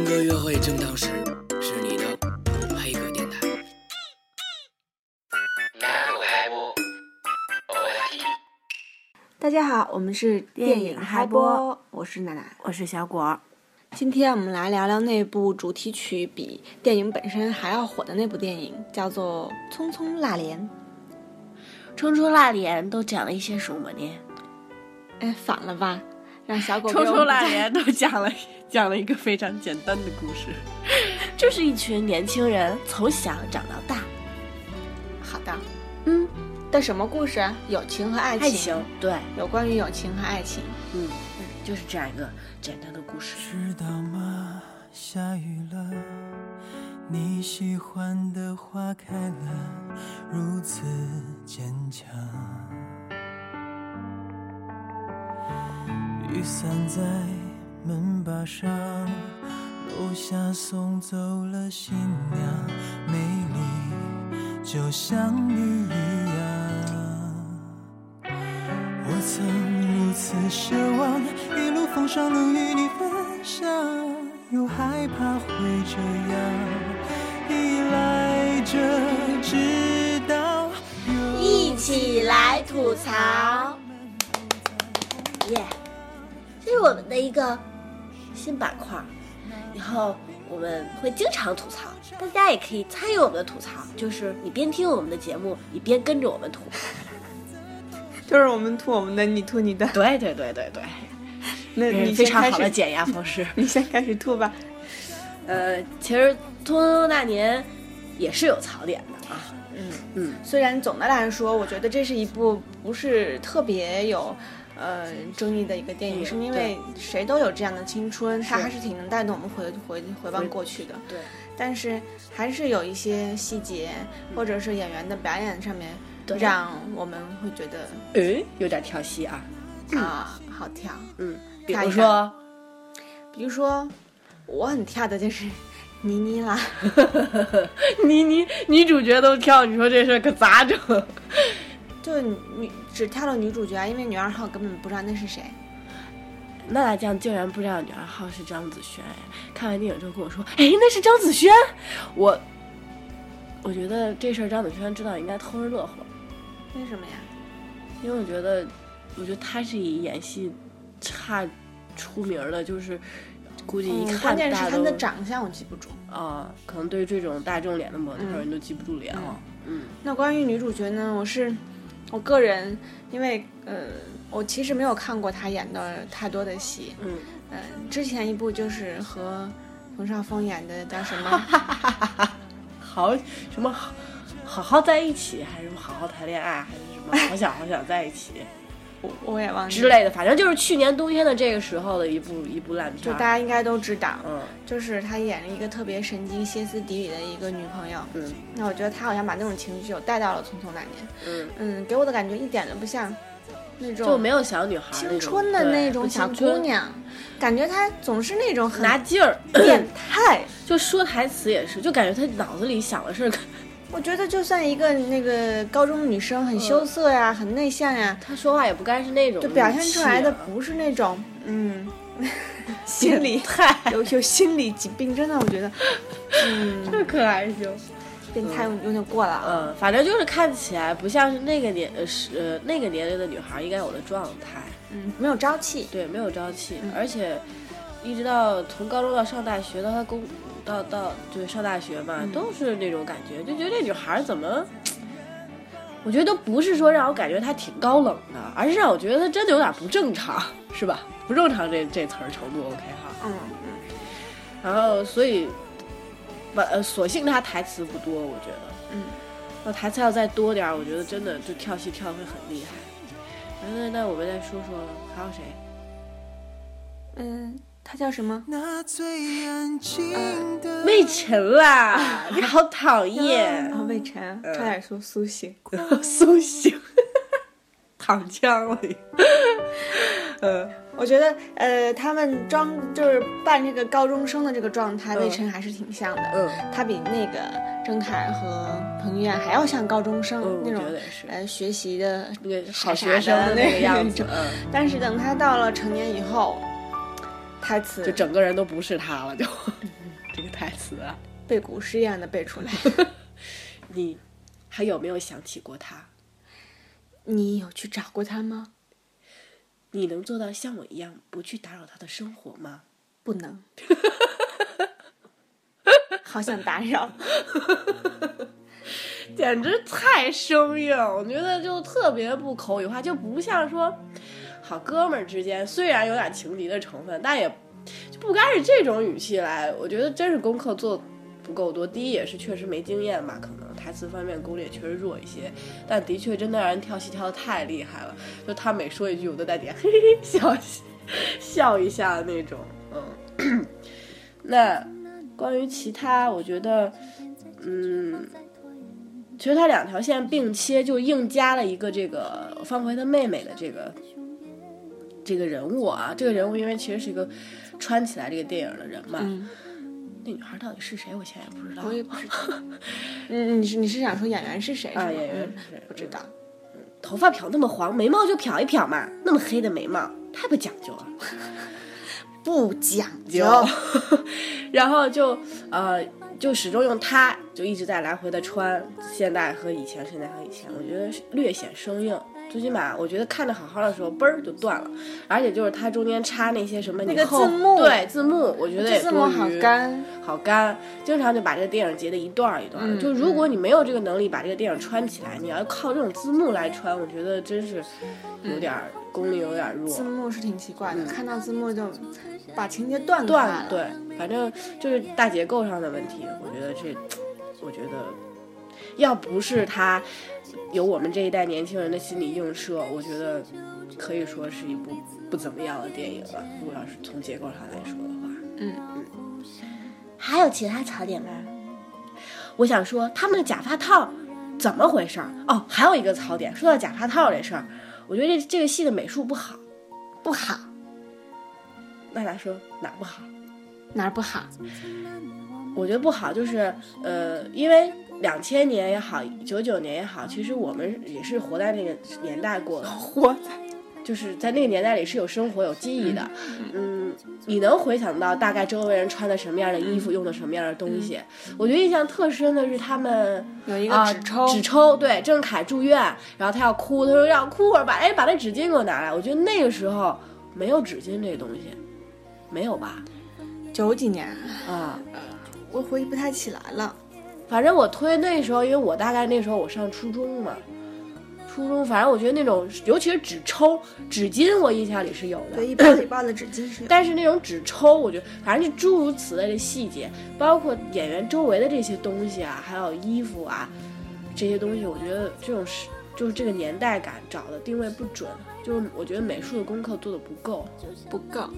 听歌约会正当时，是你的黑哥电台。大家好，我们是电影嗨播，我是奶奶。我是小果。今天我们来聊聊那部主题曲比电影本身还要火的那部电影，叫做《匆匆那年》。冲冲那年都讲了一些什么呢？哎，反了吧？让小果冲冲那那年都讲了讲了一个非常简单的故事，就是一群年轻人从小长到大。好的。嗯，的什么故事？友情和爱情。爱情对，有关于友情和爱情。嗯，就是这样一个简单的故事。知道吗？下雨了，你喜欢的花开了，如此坚强。雨伞在门把上，楼下送走了新娘，美丽就像你一样。我曾如此奢望，一路风霜能与你分享，又害怕会这样依赖着，直到有一起来吐槽，耶！这是我们的一个新板块儿，以后我们会经常吐槽，大家也可以参与我们的吐槽，就是你边听我们的节目，你边跟着我们吐。就是我们吐我们的，你吐你的。对对对对对，那你非常好的减压方式。你先开始吐吧。呃，其实《匆匆那年》也是有槽点的啊。嗯嗯，虽然总的来说，我觉得这是一部不是特别有。呃，争议的一个电影，嗯是因为谁都有这样的青春，它还是挺能带动我们回回回望过去的。对，但是还是有一些细节，或者是演员的表演上面，对让我们会觉得诶，有点跳戏啊。啊、好跳。嗯，比如说，比如说，我很跳的就是倪妮啦，妮妮女主角都跳，你说这事儿可咋整？就女只跳了女主角，因为女二号根本不知道那是谁。娜娜酱竟然不知道女二号是张子萱哎！看完电影之后跟我说，哎，那是张子萱。我，我觉得这事儿张子萱知道应该偷着乐呵，为什么呀？因为我觉得，我觉得她是以演戏差出名儿的，就是估计一嗯，看关键是她大家都的长相我记不住。啊，可能对于这种大众脸的模特儿，嗯人都记不住脸了。嗯那关于女主角呢，我是我个人，因为呃，我其实没有看过他演的太多的戏。嗯，嗯、之前一部就是和冯绍峰演的叫什么？好什么好好好在一起，还是什么好好谈恋爱，还是什么好想好想在一起我我也忘记之类的，反正就是去年冬天的这个时候的一部一部烂片就。大家应该都知道，嗯就是他演了一个特别神经、歇斯底里的一个女朋友。嗯那我觉得他好像把那种情绪有带到了《匆匆那年》。嗯，嗯，给我的感觉一点都不像那种就没有小女孩儿青春的那种小姑娘，感觉她总是那种很拿劲儿，变态。就说台词也是，就感觉她脑子里想的是，我觉得就算一个那个高中女生，很羞涩呀，很内向呀，她说话也不该是那种就表现出来的不是那种嗯，心理态，有有心理疾病，真的我觉得，嗯，这可还行。变态有有点过了啊。嗯，反正就是看起来不像是那个年呃是呃那个年龄的女孩应该有的状态，嗯，没有朝气。对，没有朝气，嗯而且一直到从高中到上大学到她工到到就是上大学嘛，嗯都是那种感觉，就觉得这女孩怎么？我觉得都不是说让我感觉她挺高冷的，而是让我觉得她真的有点不正常，是吧？不正常这这词儿程度 OK 哈。嗯然后所以，把呃，索性她台词不多，我觉得。嗯那台词要再多点儿，我觉得真的就跳戏跳得会很厉害。那那那我们再说说还有谁？嗯，他叫什么？那最安静的魏晨啦，你好讨厌，啊，魏晨，嗯差点说苏醒。苏醒，躺枪了你。嗯，我觉得，呃，他们装就是扮这个高中生的这个状态，嗯魏晨还是挺像的。嗯他比那个郑恺和彭于晏还要像高中生、那种觉得也是呃学习的那个好学生的那个样。子嗯，但是等他到了成年以后，台词就整个人都不是他了，就这个台词啊？背古诗一样的背出来。你还有没有想起过他？你有去找过他吗？你能做到像我一样不去打扰他的生活吗？不能。好想打扰。简直太生硬，我觉得就特别不口语化，就不像说好哥们儿之间，虽然有点情敌的成分，但也就不该是这种语气来。我觉得真是功课做不够多。第一也是确实没经验吧，可能台词方面功力确实弱一些，但的确真的让人跳戏跳的太厉害了。就他每说一句，我都在底下 嘿嘿笑笑一下的那种。嗯，那关于其他，我觉得，嗯。其实他两条线并切，就硬加了一个这个方茴的妹妹的这个这个人物啊。这个人物因为其实是一个穿起来这个电影的人嘛。那女孩到底是谁？我现在也不知道。我也不知道。嗯，你是你是想说演员是谁？啊，演员是谁？不知道。头发漂那么黄，眉毛就漂一漂嘛。那么黑的眉毛，太不讲究了。不讲究。然后 就呃。就始终用它，就一直在来回的穿现代和以前，现代和以前，我觉得略显生硬。最起码我觉得看着好好的时候，嘣儿就断了。而且就是它中间插那些什么那个字幕，对字幕，我觉得也多余，好干，好干。经常就把这个电影截的一段一段的。就如果你没有这个能力把这个电影穿起来，你要靠这种字幕来穿，我觉得真是有点功力有点弱。字幕是挺奇怪的，看到字幕就把情节断断对，反正就是大结构上的问题。我觉得这，我觉得要不是他。有我们这一代年轻人的心理映射，我觉得可以说是一部不怎么样的电影了。如果要是从结构上来说的话，嗯嗯。还有其他槽点吗？我想说他们的假发套怎么回事儿？哦，还有一个槽点，说到假发套这事儿，我觉得这这个戏的美术不好，不好。娜娜说哪儿不好？哪儿不好？我觉得不好，就是呃，因为。两千年也好，九九年也好，其实我们也是活在那个年代过的，活在，就是在那个年代里是有生活有记忆的。嗯，你能回想到大概周围人穿的什么样的衣服，用的什么样的东西？我觉得印象特深的是他们有一个纸抽，纸抽，对，郑恺住院，然后他要哭，他说要哭会儿，把哎把那纸巾给我拿来。我觉得那个时候没有纸巾这东西，没有吧？九几年啊，我回忆不太起来了。反正我推那时候，因为我大概那时候我上初中嘛，初中，反正我觉得那种，尤其是纸抽、纸巾，我印象里是有的。对，一包一包的纸巾是。但是那种纸抽，我觉得反正就诸如此类的细节，包括演员周围的这些东西啊，还有衣服啊，这些东西，我觉得这种是就是这个年代感找的定位不准，就是我觉得美术的功课做的不够，不够。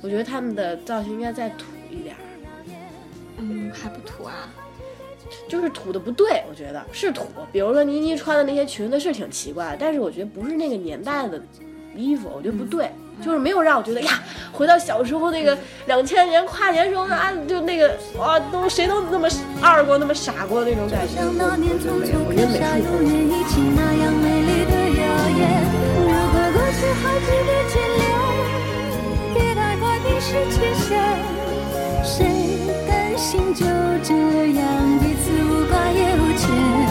我觉得他们的造型应该再土一点。嗯，还不土啊。就是土的不对，我觉得是土。比如说倪妮穿的那些裙子是挺奇怪，但是我觉得不是那个年代的衣服，我觉得不对，就是没有让我觉得呀，回到小时候那个两千年跨年时候啊，就那个哇，都谁都那么二过，那么傻过那种感觉。我觉得美术不心就这样彼此无挂也无牵，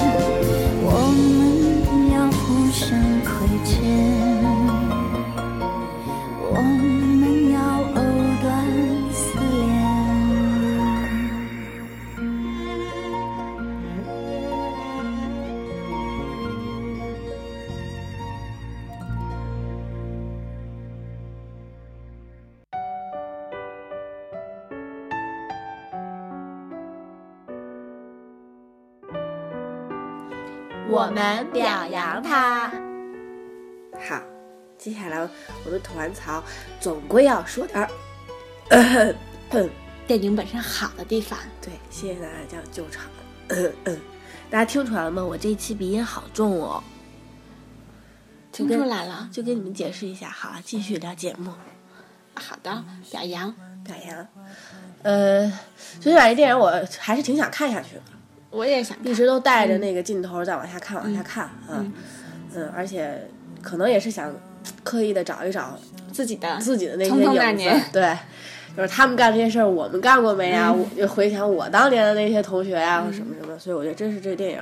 我们表扬他。好，接下来我们吐完槽，总归要说点儿 电影本身好的地方。对，谢谢大家叫救场。大家听出来了吗？我这一期鼻音好重哦。听出来了，就跟你们解释一下。好，继续聊节目。好的，表扬表扬。呃，所以把这电影我还是挺想看下去的。我也想一直都带着那个镜头在往下看，往下看啊，嗯，而且可能也是想刻意的找一找自己的自己的那些影子，对，就是他们干这些事儿，我们干过没呀？嗯。我就回想我当年的那些同学呀，或什么什么，所以我觉得真是这电影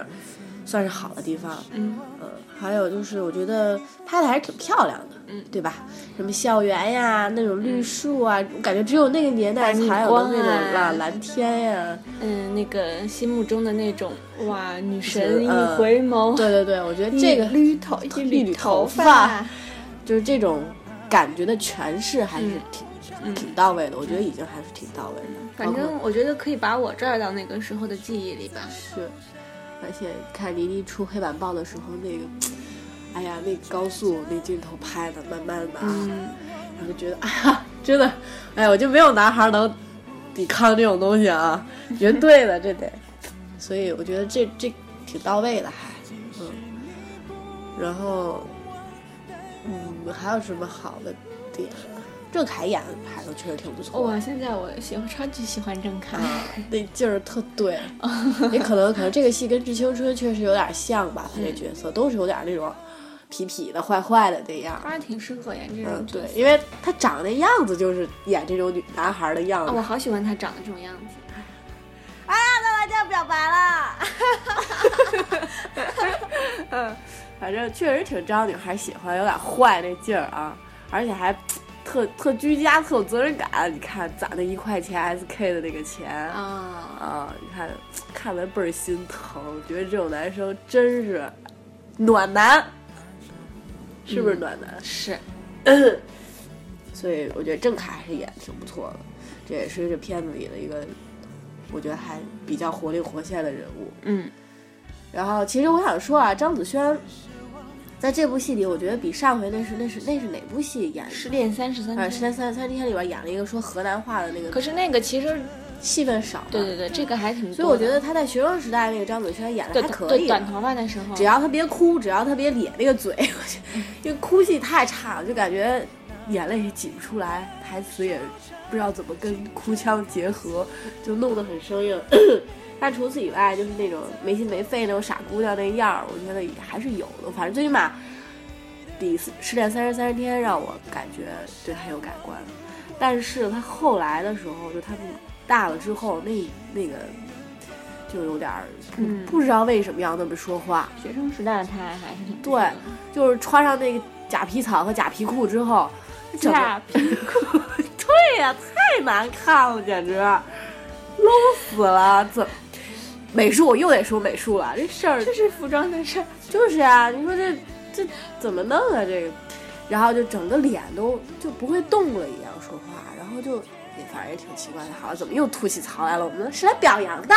算是好的地方。嗯嗯，还有就是我觉得拍的还是挺漂亮的，嗯，对吧？什么校园呀，那种绿树啊，我感觉只有那个年代才有的那种蓝蓝天呀。嗯，那个心目中的那种哇，女神一呃回眸，对对对，我觉得这个绿头一一缕缕头发发，就是这种感觉的诠释还是嗯挺、嗯挺到位的，我觉得已经还是挺到位的。反正我觉得可以把我拽到那个时候的记忆里吧。是，而且看倪妮出黑板报的时候，那个，哎呀，那高速那镜头拍的慢慢的啊，嗯，然后就觉得，哎呀，真的，哎呀，我就没有男孩能抵抗这种东西啊，绝对的，这得，所以我觉得这这挺到位的，还，嗯，然后，嗯，还有什么好的点啊？郑恺演的还都确实挺不错的。哇，现在我喜欢超级喜欢郑恺，啊，那劲儿特对，也可能可能这个戏跟《致青春》确实有点像吧，他这角色都是有点那种痞痞的、坏坏的那样。他还挺适合演这嗯，对因为他长那样子就是演这种女男孩的样啊，子。我好喜欢他长得这种样子。哎呀，那我就要表白了。嗯，反正确实挺招女孩喜欢，有点坏那劲儿啊，而且还特特居家、特有责任感。你看攒那一块钱 SK 的那个钱啊，啊，你看看了倍儿心疼，觉得这种男生真是暖男，是不是暖男？是，所以我觉得郑恺还是演的挺不错的，这也是这片子里的一个，我觉得还比较活灵活现的人物。嗯然后其实我想说啊，张子萱在这部戏里，我觉得比上回那是那是那是哪部戏演的？失恋三十三啊，《失恋三十三天》里边演了一个说河南话的那个，可是那个其实，戏份少。对对对，这个还挺。所以我觉得他在学生时代那个张子萱演的还可以，短头发的时候，只要他别哭，只要他别咧那个嘴，因为 哭戏太差了，就感觉眼泪也挤不出来，台词也不知道怎么跟哭腔结合，就弄得很生硬。但除此以外，就是那种没心没肺那种傻姑娘那样儿，我觉得也还是有的。反正最起码比《失恋三十三十天》让我感觉对他有改观。但是他后来的时候，就他们大了之后，那那个就有点儿不、嗯不知道为什么要那么说话。学生时代的他还是挺对就是穿上那个假皮草和假皮裤之后，假皮裤 对呀、太难看了，简直 low 死了！怎美术我又得说美术了，这事儿这是服装的事儿。就是啊，你说这这怎么弄啊？这个，然后就整个脸都就不会动了一样说话，然后就也反正也挺奇怪的。好，怎么又吐起槽来了？我们是来表扬的。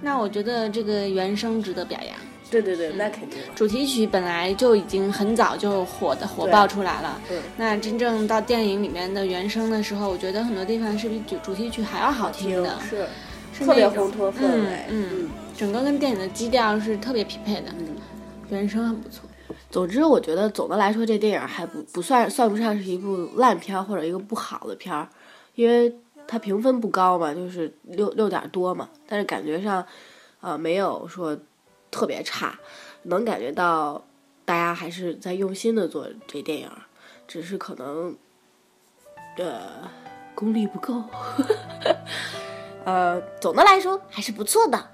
那我觉得这个原声值得表扬。对对对，那肯定。主题曲本来就已经很早就火的火爆出来了，对那真正到电影里面的原声的时候，我觉得很多地方是比主主题曲还要好听的，是是特别烘托氛围。嗯嗯，整个跟电影的基调是特别匹配的，嗯原声很不错。总之，我觉得总的来说，这电影还不不算算不上是一部烂片儿或者一个不好的片儿，因为它评分不高嘛，就是六六点多嘛，但是感觉上，呃，没有说特别差，能感觉到大家还是在用心的做这电影，只是可能，呃，功力不够。呃，总的来说还是不错的。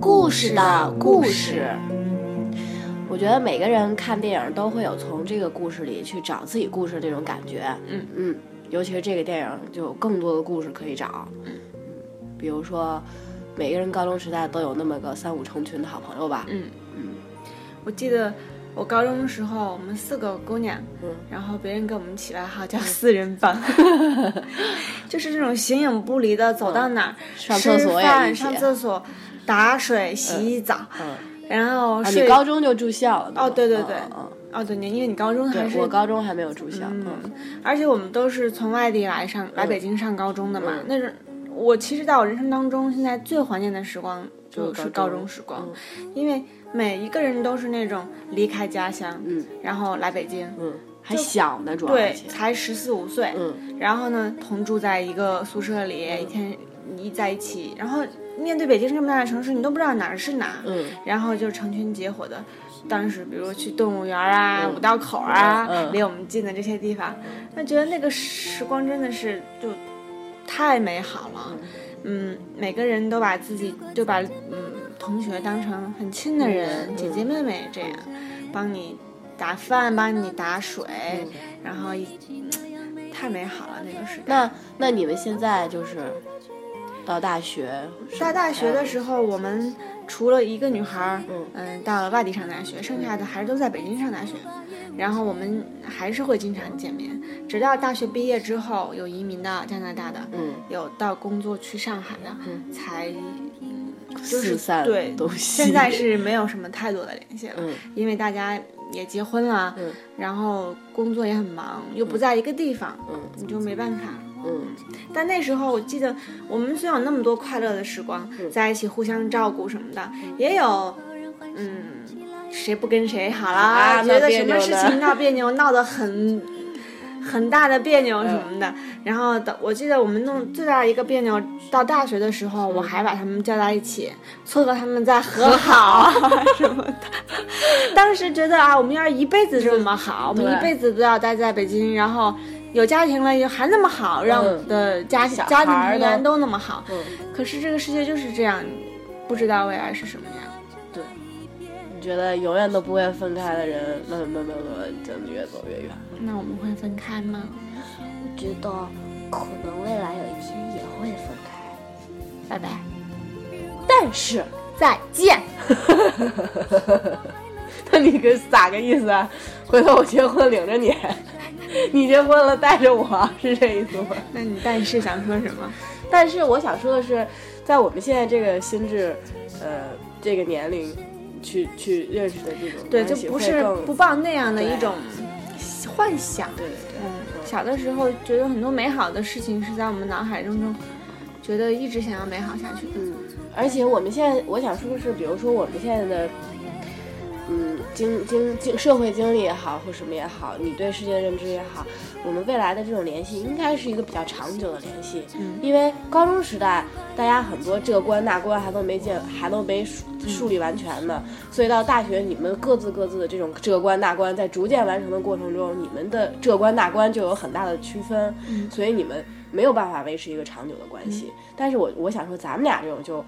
故事的故事。我觉得每个人看电影都会有从这个故事里去找自己故事那种感觉。嗯嗯，尤其是这个电影就有更多的故事可以找。嗯，比如说每个人高中时代都有那么个三五成群的好朋友吧。嗯嗯，我记得我高中的时候，我们四个姑娘，嗯然后别人给我们起外号叫四人帮，就是这种形影不离的，走到哪儿、上厕所吃饭、也一起上厕所、打水、洗澡，嗯，然后啊，你高中就住校了？哦对对对嗯哦，对，你因为你高中嗯，还是对，我高中还没有住校。嗯嗯，而且我们都是从外地来上来北京上高中的嘛。嗯那是我其实在我人生当中现在最怀念的时光，就是高中时光，因为每一个人都是那种离开家乡，嗯然后来北京，嗯，还小呢，主要对才十四五岁，嗯然后呢，同住在一个宿舍里，一天一在一起，然后面对北京这么大的城市，你都不知道哪儿是哪儿，嗯然后就成群结伙的，当时比如去动物园啊、嗯。五道口啊，离我们近的这些地方，那觉得那个时光真的是就太美好了。嗯，每个人都把自己就把嗯同学当成很亲的人，嗯姐姐妹妹这样，帮你打饭，帮你打水，然后一、太美好了那个时代。那那你们现在就是到大学，上大学的？时候，我们除了一个女孩儿，嗯嗯，到了外地上大学，剩下的还是都在北京上大学。然后我们还是会经常见面，直到大学毕业之后，有移民到加拿大的，嗯，有到工作去上海的，嗯才嗯就是对现在是没有什么太多的联系了，嗯因为大家也结婚了，嗯然后工作也很忙，又不在一个地方，嗯你就没办法。嗯但那时候我记得，我们虽然有那么多快乐的时光，嗯在一起互相照顾什么的，也有，嗯，谁不跟谁好啦，啊觉得什么事情闹别扭，闹得很很大的别扭什么的。然后等我记得我们弄最大的一个别扭，到大学的时候，我还把他们叫在一起，撮合他们在和好 什么的。当时觉得啊，我们要是一辈子这么好，我们一辈子都要待在北京，然后。有家庭了，也还那么好，让我们的家、小家庭成员都都那么好。嗯，可是这个世界就是这样，不知道未来是什么样。对，你觉得永远都不会分开的人，慢慢慢慢慢慢真的越走越远。那我们会分开吗？我觉得可能未来有一天也会分开，拜拜，但是再见。那你个咋个意思啊？回头我结婚领着你，你结婚了带着我，是这意思吗？那你但是想说什么？但是我想说的是，在我们现在这个心智，呃，这个年龄，去去认识的这种对，就不是不抱那样的一种幻想。对对对，嗯，小的时候觉得很多美好的事情是在我们脑海中中，觉得一直想要美好下去的。嗯，而且我们现在，我想说的是，比如说我们现在的，嗯，经经经社会经历也好，或什么也好，你对世界的认知也好，我们未来的这种联系应该是一个比较长久的联系。嗯。因为高中时代，大家很多这关那关还都没建，还都没树树立完全呢，所以到大学，你们各自各自的这种这关那关，在逐渐完成的过程中，你们的这关那关就有很大的区分，嗯。所以你们没有办法维持一个长久的关系。但是我我想说，咱们俩这种就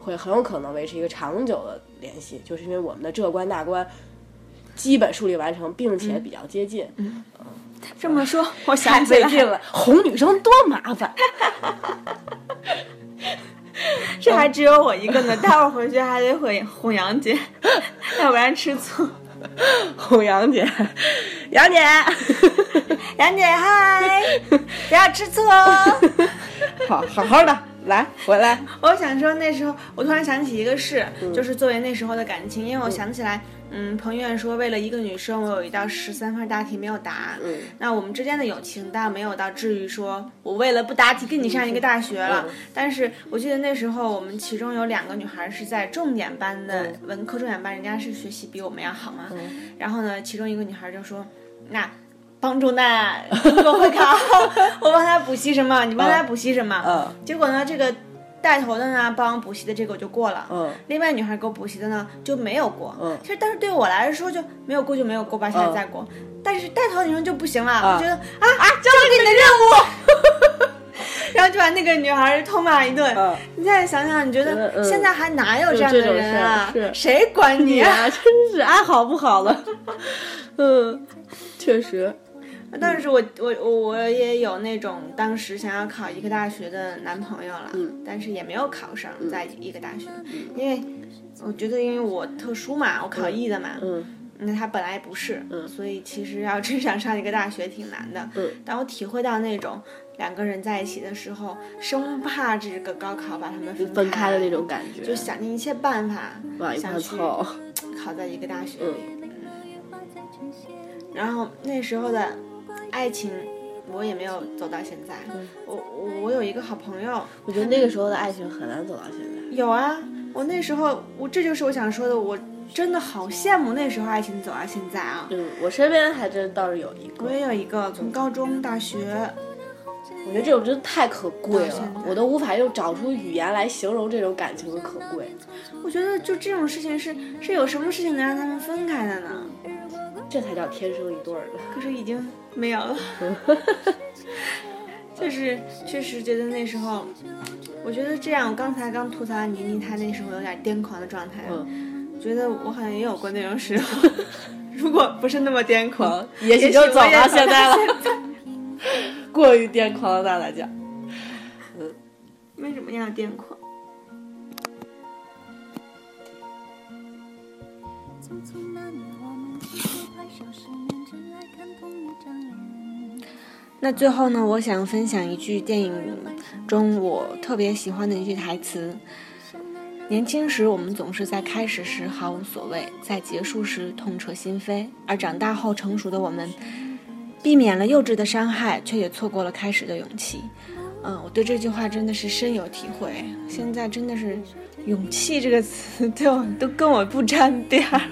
会很有可能维持一个长久的联系，就是因为我们的这关那关基本树立完成，并且比较接近。嗯这么说，我想起来了，哄女生多麻烦。这还只有我一个呢，待会儿回去还得哄哄杨姐，要不然吃醋。哄杨姐，杨姐，杨姐嗨，不要吃醋哦。好好好的，来回来。我想说那时候，我突然想起一个事，就是作为那时候的感情，因为我想起来，嗯，彭于晏说为了一个女生，我有一道十三分大题没有答。嗯，那我们之间的友情倒没有到至于说我为了不答题跟你上一个大学了。嗯但是我记得那时候我们其中有两个女孩是在重点班的、嗯文科重点班，人家是学习比我们要好嘛。然后呢，其中一个女孩就说：“那。”帮助那中国会考，我帮他补习什么，你帮他补习什么？嗯结果呢，这个带头的呢，帮补习的这个我就过了。嗯另外女孩给我补习的呢就没有过。嗯其实但是对我来说就没有过就没有过吧，下次再过。但是带头的女生就不行了，我觉得啊啊，交给你的任务。然后就把那个女孩痛骂一顿。嗯你再想想，你觉得现在还哪有这样的人啊？有这种事儿谁管你啊？真是爱好不好了。嗯，确实。但是我我我我也有那种当时想要考一个大学的男朋友了，嗯但是也没有考上在一个大学，因为我觉得因为我特殊嘛，我考艺的嘛，嗯那他本来不是，嗯所以其实要真 想上一个大学挺难的。嗯但我体会到那种两个人在一起的时候，生怕这个高考把他们分分开的那种感觉，就想尽一切办法往一块想去凑。考在一个大学嗯里。然后那时候的爱情，我也没有走到现在。我我我有一个好朋友，我觉得那个时候的爱情很难走到现在。有啊，我那时候，我这就是我想说的，我真的好羡慕那时候爱情走到现在啊。嗯，我身边还真倒是有一个，我也有一个，从高中、大学，我觉得这种真的太可贵了我都无法用找出语言来形容这种感情的可贵。我觉得就这种事情是是有什么事情能让他们分开的呢？这才叫天生一对儿的。可是已经没有了。就是确实觉得那时候，我觉得这样，我刚才刚吐槽倪妮，她那时候有点癫狂的状态，嗯，觉得我好像也有过那种时候，如果不是那么癫狂，也许许就走到现在了。过于癫狂了，大大讲。为什么要癫狂？匆匆那最后呢，我想分享一句电影中我特别喜欢的一句台词：年轻时我们总是在开始时毫无所谓，在结束时痛彻心扉；而长大后成熟的我们，避免了幼稚的伤害，却也错过了开始的勇气。嗯，我对这句话真的是深有体会。现在真的是“勇气”这个词，对我都跟我不沾边儿。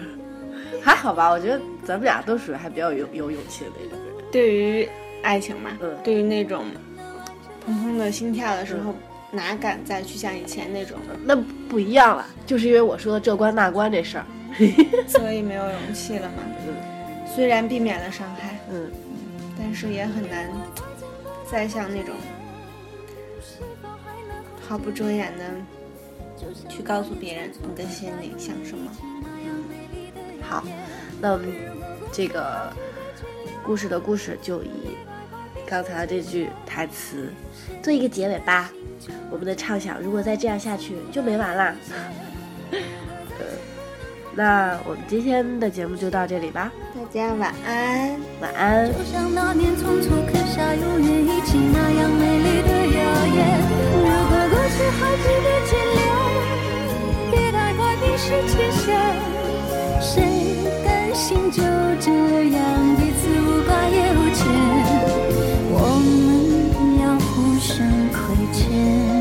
还好吧，我觉得咱们俩都属于还比较有有勇气的那种人。对于爱情嘛，嗯对于那种砰砰的心跳的时候，哪敢再去像以前那种，那不一样了，就是因为我说的这关那关这事儿。所以没有勇气了嘛。虽然避免了伤害，嗯，但是也很难再像那种毫不遮掩的去告诉别人你的心里想什么。好，那我们这个故事的故事就以刚才的这句台词做一个结尾吧。我们的畅想如果再这样下去就没完啦。呃，那我们今天的节目就到这里吧，大家晚安。晚安。就像那年匆促刻下永远一起那样美丽的谣言。如果过去还值得眷恋，别太快冰释前嫌。谁甘心就这样彼此无挂也无牵？我们要互相亏欠。